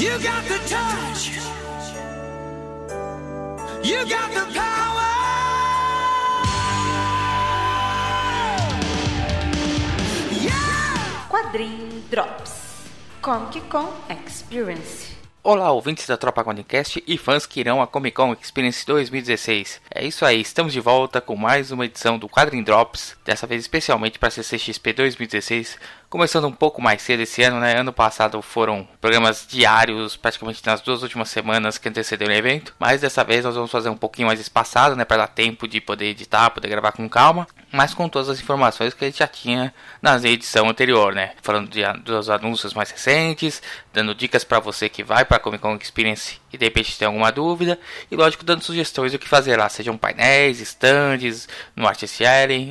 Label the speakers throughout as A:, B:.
A: You got the touch. You got the power. Yeah!
B: Quadrinho Drops Comic Con Experience
C: Olá, ouvintes da Tropa Quadrincast e fãs que irão à Comic Con Experience 2016. É isso aí, estamos de volta com mais uma edição do Quadrin Drops, dessa vez especialmente para a CCXP 2016, começando um pouco mais cedo esse ano, né? Ano passado foram programas diários, praticamente nas duas últimas semanas que antecederam o evento, mas dessa vez nós vamos fazer um pouquinho mais espaçado, né? Para dar tempo de poder editar, poder gravar com calma, mas com todas as informações que a gente já tinha na edição anterior, né? Falando de, dos anúncios mais recentes, dando dicas para você que vai para a Comic Con Experience e de repente tem alguma dúvida, e lógico dando sugestões do que fazer lá, sejam painéis, stands, no Art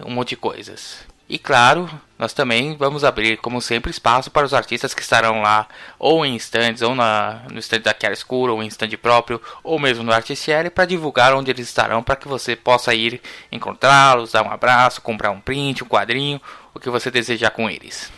C: um monte de coisas. E claro, nós também vamos abrir, como sempre, espaço para os artistas que estarão lá, ou em stands, ou na, no stand da Chiara Escura, ou em stand próprio, ou mesmo no Artistiere, para divulgar onde eles estarão, para que você possa ir encontrá-los, dar um abraço, comprar um print, um quadrinho, o que você desejar com eles.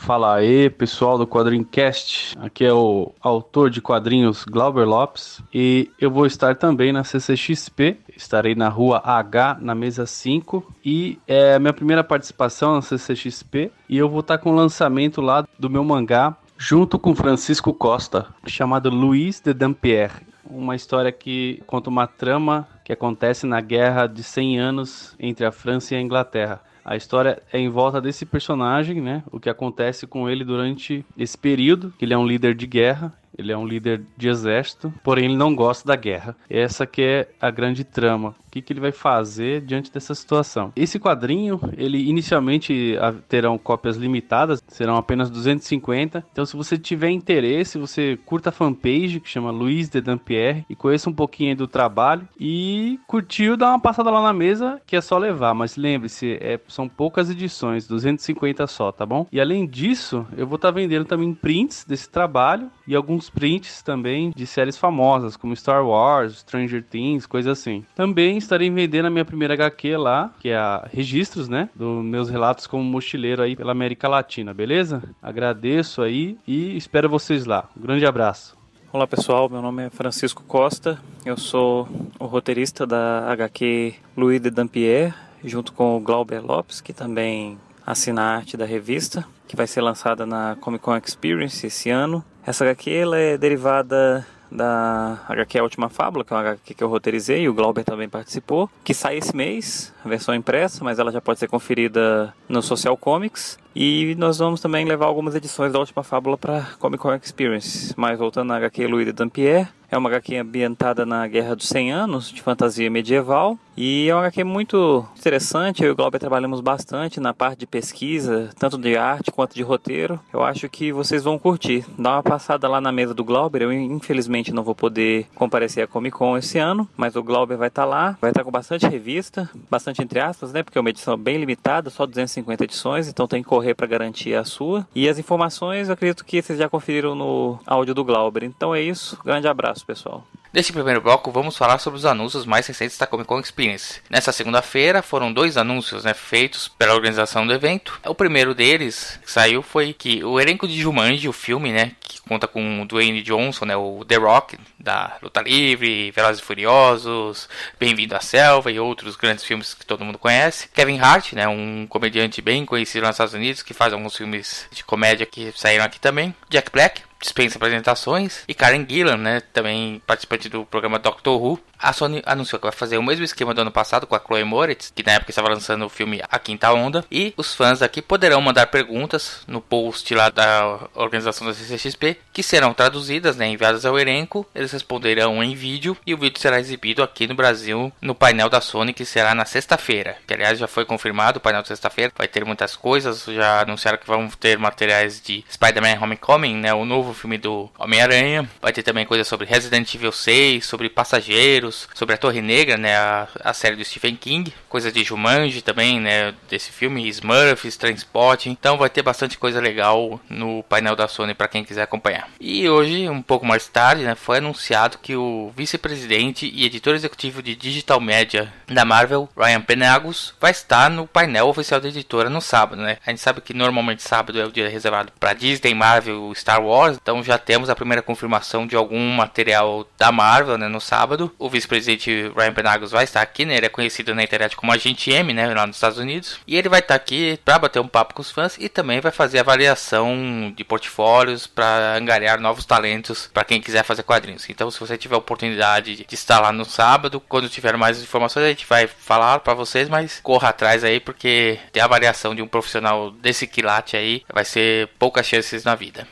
D: Fala aí, pessoal do Quadrincast. Aqui é o autor de quadrinhos Glauber Lopes e eu vou estar também na CCXP. Estarei na rua H, na mesa 5, e é a minha primeira participação na CCXP. E eu vou estar com o lançamento lá do meu mangá junto com Francisco Costa, chamado Luiz de Dampierre. Uma história que conta uma trama que acontece na guerra de 100 anos entre a França e a Inglaterra. A história é em volta desse personagem, né? O que acontece com ele durante esse período, que ele é um líder de guerra ele é um líder de exército, porém ele não gosta da guerra. Essa que é a grande trama. O que, que ele vai fazer diante dessa situação? Esse quadrinho, ele inicialmente terão cópias limitadas, serão apenas 250. Então, se você tiver interesse, você curta a fanpage que chama Luiz de Dampierre e conheça um pouquinho do trabalho. E curtiu, dá uma passada lá na mesa que é só levar. Mas lembre-se, é, são poucas edições, 250 só, tá bom? E além disso, eu vou estar tá vendendo também prints desse trabalho e alguns prints também de séries famosas, como Star Wars, Stranger Things, coisa assim. Também estarei vendendo a minha primeira HQ lá, que é a Registros, né? Dos meus relatos como mochileiro aí pela América Latina, beleza? Agradeço aí e espero vocês lá. Um grande abraço.
E: Olá pessoal, meu nome é Francisco Costa, eu sou o roteirista da HQ Louis de Dampierre, junto com o Glauber Lopes, que também assina a arte da revista, que vai ser lançada na Comic Con Experience esse ano. Essa HQ ela é derivada da HQ A Última Fábula, que é uma HQ que eu roteirizei, o Glauber também participou, que sai esse mês, a versão impressa, mas ela já pode ser conferida no Social Comics. E nós vamos também levar algumas edições da Última Fábula para Comic Con Experience. Mas voltando na HQ de Dampierre, é uma HQ ambientada na Guerra dos 100 Anos, de fantasia medieval. E é uma HQ muito interessante. Eu e o Glauber trabalhamos bastante na parte de pesquisa, tanto de arte quanto de roteiro. Eu acho que vocês vão curtir. Dá uma passada lá na mesa do Glauber. Eu, infelizmente, não vou poder comparecer à Comic Con esse ano, mas o Glauber vai estar tá lá. Vai estar tá com bastante revista, bastante entre aspas, né? Porque é uma edição bem limitada, só 250 edições, então tem que correr para garantir a sua. E as informações, eu acredito que vocês já conferiram no áudio do Glauber. Então é isso. Grande abraço abraço, pessoal.
C: Neste primeiro bloco, vamos falar sobre os anúncios mais recentes da Comic Con Experience. Nessa segunda-feira, foram dois anúncios né, feitos pela organização do evento. O primeiro deles que saiu foi que o elenco de Jumanji, o filme, né, que conta com o Dwayne Johnson, né, o The Rock, da Luta Livre, Velozes e Furiosos, Bem-vindo à Selva e outros grandes filmes que todo mundo conhece. Kevin Hart, né, um comediante bem conhecido nos Estados Unidos, que faz alguns filmes de comédia que saíram aqui também. Jack Black, dispensa apresentações. E Karen Gillan, né, também participante do programa Doctor Who. A Sony anunciou que vai fazer o mesmo esquema do ano passado com a Chloe Moritz, que na época estava lançando o filme A Quinta Onda. E os fãs aqui poderão mandar perguntas no post lá da organização da CCXP, que serão traduzidas, né, enviadas ao elenco. Eles responderão em vídeo e o vídeo será exibido aqui no Brasil no painel da Sony, que será na sexta-feira. Que aliás já foi confirmado o painel de sexta-feira. Vai ter muitas coisas, já anunciaram que vão ter materiais de Spider-Man Homecoming, né, o novo filme do Homem-Aranha. Vai ter também coisas sobre Resident Evil 6, sobre Passageiros sobre a Torre Negra, né, a, a série do Stephen King, coisas de Jumanji também, né, desse filme, Smurfs, Transporting. Então vai ter bastante coisa legal no painel da Sony para quem quiser acompanhar. E hoje, um pouco mais tarde, né, foi anunciado que o vice-presidente e editor executivo de Digital Media da Marvel, Ryan Penagos, vai estar no painel oficial da editora no sábado, né? A gente sabe que normalmente sábado é o dia reservado para Disney, Marvel, Star Wars, Então já temos a primeira confirmação de algum material da Marvel, né, no sábado. O vice-presidente Ryan Penagos vai estar aqui, né? Ele é conhecido na internet como Agente M, né, lá nos Estados Unidos. E ele vai estar aqui para bater um papo com os fãs e também vai fazer avaliação de portfólios para angariar novos talentos para quem quiser fazer quadrinhos. Então, se você tiver oportunidade de estar lá no sábado, quando tiver mais informações, a gente vai falar para vocês, mas corra atrás aí porque ter a avaliação de um profissional desse quilate aí vai ser poucas chances na vida.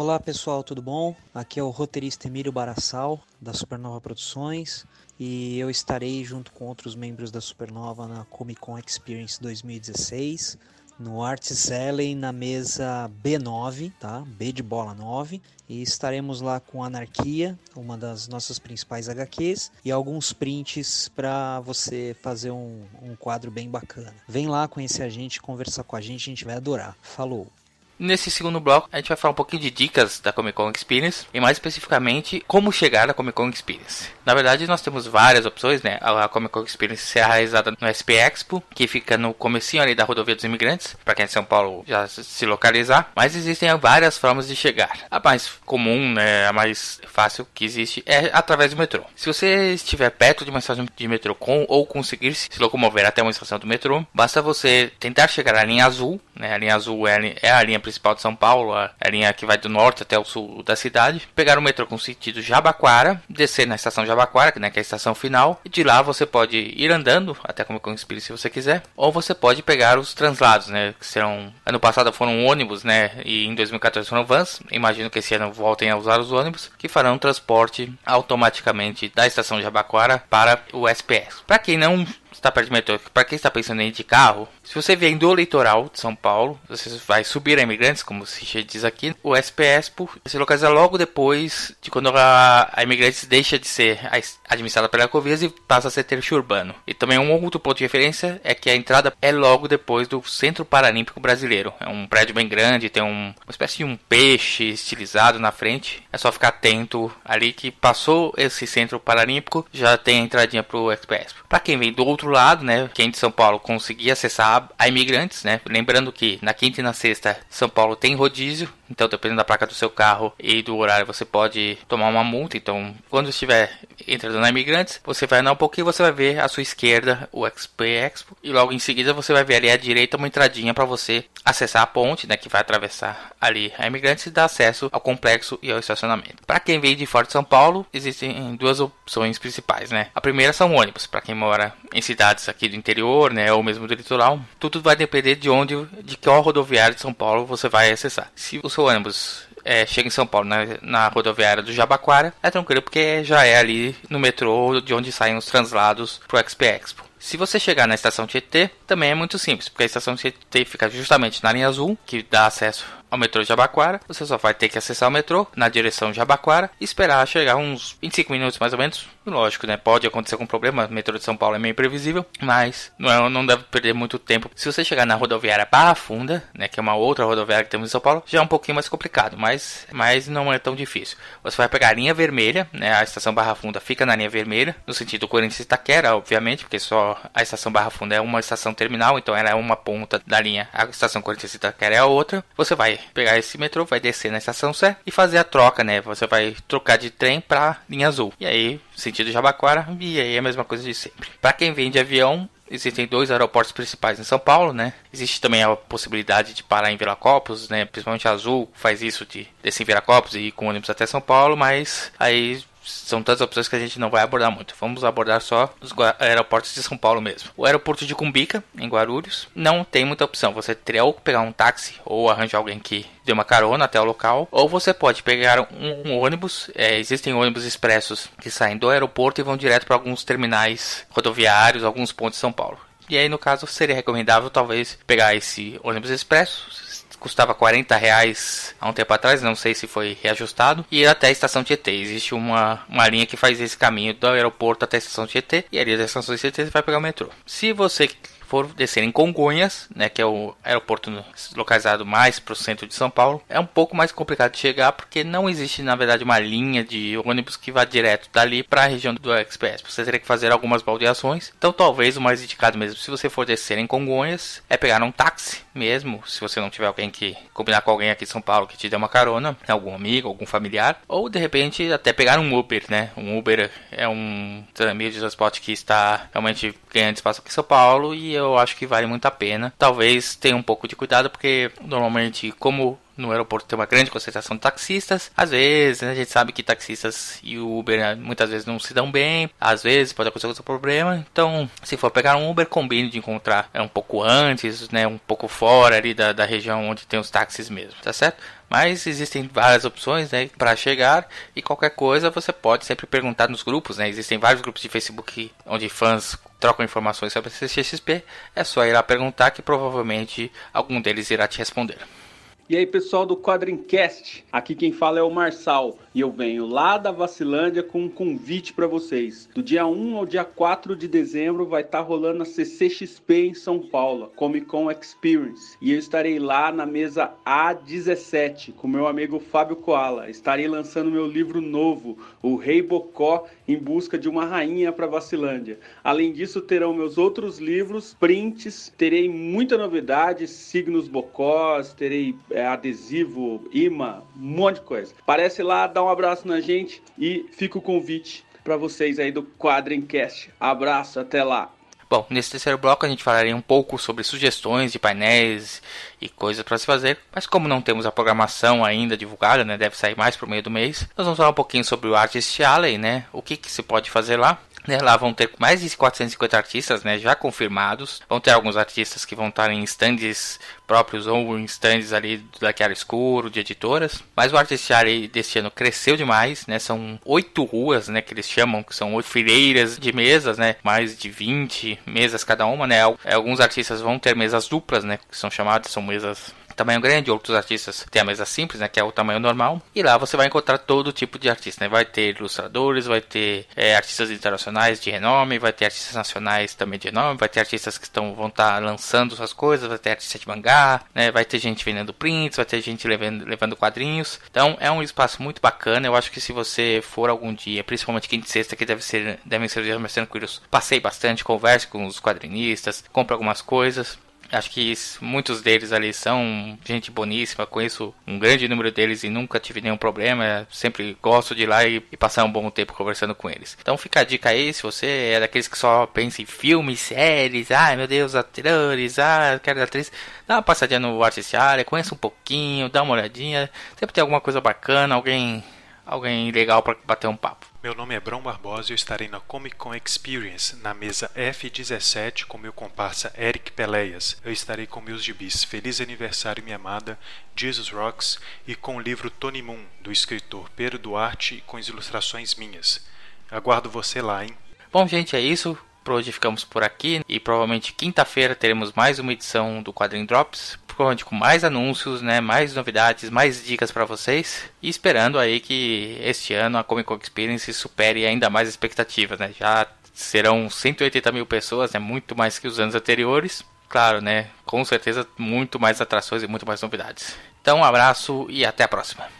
F: Olá pessoal, tudo bom? Aqui é o roteirista Emílio Barassal, da Supernova Produções, e eu estarei junto com outros membros da Supernova na Comic Con Experience 2016, no Art Selling na mesa B9, tá? B de bola 9, e estaremos lá com Anarquia, uma das nossas principais HQs, e alguns prints para você fazer um, um quadro bem bacana. Vem lá conhecer a gente, conversar com a gente, a gente vai adorar. Falou!
C: Nesse segundo bloco, a gente vai falar um pouquinho de dicas da Comic Con Experience e mais especificamente como chegar à Comic Con Experience. Na verdade, nós temos várias opções, né? A Comic Con Experience será realizada no SP Expo, que fica no comecinho ali da Rodovia dos Imigrantes, para quem é de São Paulo já se localizar, mas existem várias formas de chegar. A mais comum, né, a mais fácil que existe é através do metrô. Se você estiver perto de uma estação de metrô com ou conseguir se locomover até uma estação do metrô, basta você tentar chegar à linha azul, né? A linha azul é a linha, é linha principal de São Paulo, a, linha que vai do norte até o sul da cidade, pegar o metrô com sentido Jabaquara, descer na estação Jabaquara, né, que é a estação final, e de lá você pode ir andando até como com Espírito se você quiser, ou você pode pegar os translados, né, que serão ano passado foram ônibus, né, e em 2014 foram vans. Imagino que esse ano voltem a usar os ônibus que farão transporte automaticamente da estação Jabaquara para o SPS. Para quem não está perto de metrô, para quem está pensando em ir de carro, se você vier do litoral de São Paulo, você vai subir a Imigrantes, como se diz aqui, o SPS se localiza logo depois de quando a, a Imigrantes deixa de ser administrada pela Covias e passa a ser trecho urbano. E também um outro ponto de referência é que a entrada é logo depois do Centro Paralímpico Brasileiro. É um prédio bem grande, tem um, uma espécie de um peixe estilizado na frente. É só ficar atento ali que passou esse Centro Paralímpico, já tem a entradinha pro SPS. Para quem vem do outro outro lado, né, quem de São Paulo conseguir acessar a imigrantes, né, lembrando que na quinta e na sexta São Paulo tem rodízio, então, dependendo da placa do seu carro e do horário, você pode tomar uma multa. Então, quando estiver entrando na Imigrantes, você vai andar um pouquinho você vai ver à sua esquerda o XP Expo. E logo em seguida você vai ver ali à direita uma entradinha para você acessar a ponte, né, que vai atravessar ali a Imigrantes e dar acesso ao complexo e ao estacionamento. Para quem vem de fora de São Paulo, existem duas opções principais, né? A primeira são ônibus, para quem mora em cidades aqui do interior, né, ou mesmo do litoral. Tudo vai depender de onde, de qual rodoviária de São Paulo você vai acessar. Se o seu ônibus é, chega em São Paulo, na, na, rodoviária do Jabaquara, é tranquilo porque já é ali no metrô de onde saem os translados pro XP Expo. Se você chegar na estação Tietê, também é muito simples, porque a estação Tietê fica justamente na linha azul, que dá acesso ao metrô Jabaquara. Você só vai ter que acessar o metrô na direção Jabaquara e esperar chegar uns 25 minutos mais ou menos. Lógico, né? Pode acontecer com problema. O metrô de São Paulo é meio imprevisível, mas não, é, não deve perder muito tempo. Se você chegar na rodoviária Barra Funda, né? Que é uma outra rodoviária que temos em São Paulo, já é um pouquinho mais complicado, mas, mas não é tão difícil. Você vai pegar a linha vermelha, né? A estação Barra Funda fica na linha vermelha, no sentido Corinthians Itaquera, obviamente, porque só a estação Barra Funda é uma estação terminal, então ela é uma ponta da linha. A estação Corinthians Itaquera é a outra. Você vai pegar esse metrô, vai descer na estação Sé e fazer a troca, né? Você vai trocar de trem para linha azul. E aí, sentido Jabaquara, e aí é a mesma coisa de sempre. Para quem vem de avião, Existem dois aeroportos principais em São Paulo, né? Existe também a possibilidade de parar em Viracopos, né? Principalmente a Azul faz isso de descer em Viracopos e ir com ônibus até São Paulo, mas aí são tantas opções que a gente não vai abordar muito. Vamos abordar só os aeroportos de São Paulo mesmo. O aeroporto de Cumbica, em Guarulhos, não tem muita opção. Você teria ou pegar um táxi ou arranjar alguém que dê uma carona até o local, ou você pode pegar um, um ônibus. É, existem ônibus expressos que saem do aeroporto e vão direto para alguns terminais rodoviários, alguns pontos de São Paulo. E aí, no caso, seria recomendável talvez pegar esse ônibus expresso, custava 40 reais há um tempo atrás, não sei se foi reajustado, e até a estação Tietê. Existe uma, uma linha que faz esse caminho do aeroporto até a estação Tietê, e ali da estação Tietê você vai pegar o metrô. Se você for descer em Congonhas, né, que é o aeroporto localizado mais para o centro de São Paulo, é um pouco mais complicado de chegar porque não existe, na verdade, uma linha de ônibus que vá direto dali para a região do Express. Você teria que fazer algumas baldeações. Então, talvez o mais indicado mesmo, se você for descer em Congonhas, é pegar um táxi mesmo, se você não tiver alguém que combinar com alguém aqui em São Paulo que te dê uma carona, algum amigo, algum familiar, ou de repente até pegar um Uber, né? Um Uber é um meio de transporte que está realmente ganhando espaço aqui em São Paulo e eu acho que vale muito a pena. Talvez tenha um pouco de cuidado porque normalmente como no aeroporto tem uma grande concentração de taxistas. Às vezes, né, a gente sabe que taxistas e o Uber né, muitas vezes não se dão bem. Às vezes pode acontecer algum problema. Então, se for pegar um Uber, combine de encontrar é, um pouco antes, né, um pouco fora ali da, da região onde tem os táxis mesmo, tá certo? Mas existem várias opções né, para chegar e qualquer coisa você pode sempre perguntar nos grupos. Né? Existem vários grupos de Facebook onde fãs trocam informações sobre a CCXP. É só ir lá perguntar que provavelmente algum deles irá te responder.
G: E aí, pessoal do Quadrincast, aqui quem fala é o Marçal e eu venho lá da Vacilândia com um convite para vocês. Do dia 1 ao dia 4 de dezembro vai estar tá rolando a CCXP em São Paulo, Comic Con Experience, e eu estarei lá na mesa A17 com meu amigo Fábio Koala. Estarei lançando meu livro novo, O Rei Bocó em busca de uma rainha para Vacilândia. Além disso, terão meus outros livros, prints, terei muita novidade, signos bocós, terei é, adesivo, imã, um monte de coisa. Parece lá, dá um abraço na gente e fica o convite para vocês aí do Quadrencast. Abraço, até lá.
C: Bom, nesse terceiro bloco a gente falaria um pouco sobre sugestões de painéis e coisas para se fazer, mas como não temos a programação ainda divulgada, né, deve sair mais pro meio do mês, nós vamos falar um pouquinho sobre o Artist Alley, né, o que, que se pode fazer lá, né, lá vão ter mais de 450 artistas né, já confirmados. Vão ter alguns artistas que vão estar em stands próprios ou em stands ali daquela escuro, de editoras. Mas o artestiário deste ano cresceu demais, né? São oito ruas, né? Que eles chamam, que são oito fileiras de mesas, né? Mais de 20 mesas cada uma, né? Alguns artistas vão ter mesas duplas, né? Que são chamadas, são mesas tamanho grande, outros artistas têm a mesa simples, né, que é o tamanho normal. E lá você vai encontrar todo tipo de artista, né? Vai ter ilustradores, vai ter é, artistas internacionais de renome, vai ter artistas nacionais também de renome, vai ter artistas que estão, vão estar tá lançando suas coisas, vai ter artista de mangá, né? Vai ter gente vendendo prints, vai ter gente levando, levando quadrinhos. Então é um espaço muito bacana. Eu acho que se você for algum dia, principalmente quinta e sexta, que deve ser, devem ser dias mais tranquilos, passei bastante, converse com os quadrinistas, compre algumas coisas. Acho que muitos deles ali são gente boníssima, conheço um grande número deles e nunca tive nenhum problema. Sempre gosto de ir lá e, passar um bom tempo conversando com eles. Então fica a dica aí, se você é daqueles que só pensa em filmes, séries, ai meu Deus, atores, ah, quero atriz, dá uma passadinha no Artistiária, conheça um pouquinho, dá uma olhadinha. Sempre tem alguma coisa bacana, alguém, alguém legal para bater um papo.
H: Meu nome é Brão Barbosa e eu estarei na Comic Con Experience, na mesa F17, com meu comparsa Eric Peleias. Eu estarei com meus gibis Feliz Aniversário Minha Amada, Jesus Rocks e com o livro Tony Moon, do escritor Pedro Duarte, com as ilustrações minhas. Aguardo você lá, hein?
C: Bom, gente, é isso. Por hoje ficamos por aqui e provavelmente quinta-feira teremos mais uma edição do Quadrinho Drops com mais anúncios, né, mais novidades, mais dicas para vocês e esperando aí que este ano a Comic Con Experience supere ainda mais expectativas, né? Já serão 180 mil pessoas, né, muito mais que os anos anteriores. Claro, né, com certeza muito mais atrações e muito mais novidades. Então, um abraço e até a próxima.